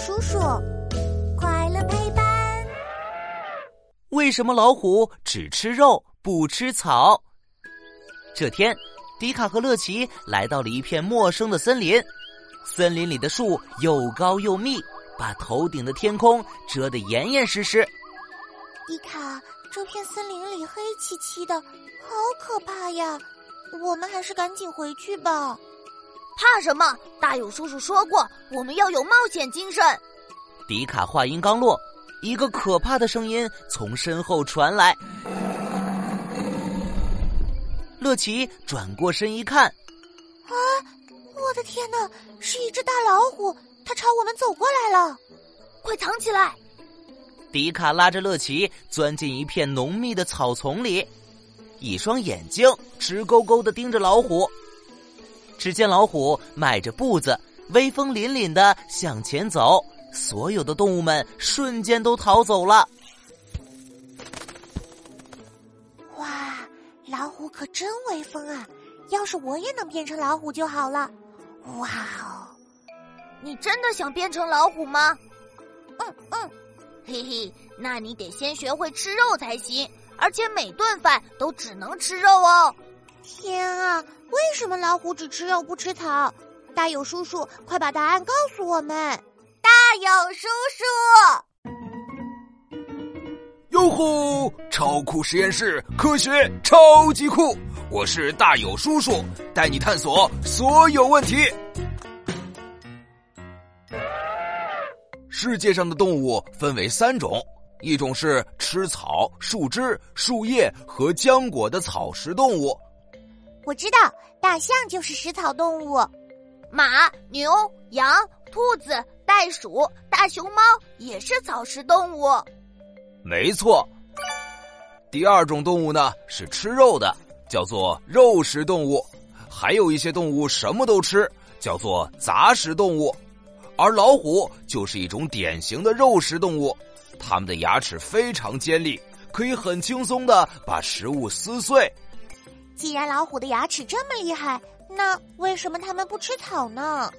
叔叔，快乐陪伴。为什么老虎只吃肉不吃草？这天，迪卡和乐奇来到了一片陌生的森林。森林里的树又高又密，把头顶的天空遮得严严实实。迪卡，这片森林里黑漆漆的，好可怕呀！我们还是赶紧回去吧。怕什么？大勇叔叔说过，我们要有冒险精神。迪卡话音刚落，一个可怕的声音从身后传来。乐奇转过身一看，啊！我的天哪，是一只大老虎，它朝我们走过来了！快藏起来！迪卡拉着乐奇钻进一片浓密的草丛里，一双眼睛直勾勾的盯着老虎。只见老虎迈着步子，威风凛凛的向前走，所有的动物们瞬间都逃走了。哇，老虎可真威风啊！要是我也能变成老虎就好了。哇哦，你真的想变成老虎吗？嗯嗯，嘿嘿，那你得先学会吃肉才行，而且每顿饭都只能吃肉哦。天啊！为什么老虎只吃肉不吃草？大友叔叔，快把答案告诉我们！大友叔叔，哟吼！超酷实验室，科学超级酷！我是大友叔叔，带你探索所有问题。世界上的动物分为三种，一种是吃草、树枝、树叶和浆果的草食动物。我知道，大象就是食草动物，马、牛、羊、兔子、袋鼠、大熊猫也是草食动物。没错。第二种动物呢是吃肉的，叫做肉食动物；还有一些动物什么都吃，叫做杂食动物。而老虎就是一种典型的肉食动物，它们的牙齿非常尖利，可以很轻松的把食物撕碎。既然老虎的牙齿这么厉害，那为什么它们不吃草呢？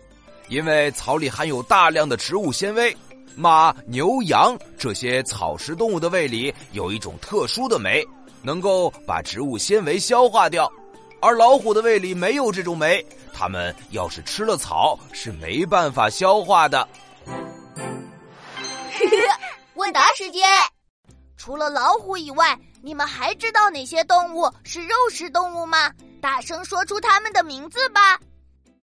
因为草里含有大量的植物纤维。马、牛、羊这些草食动物的胃里有一种特殊的酶，能够把植物纤维消化掉，而老虎的胃里没有这种酶，它们要是吃了草是没办法消化的。问答时间。除了老虎以外，你们还知道哪些动物是肉食动物吗？大声说出它们的名字吧。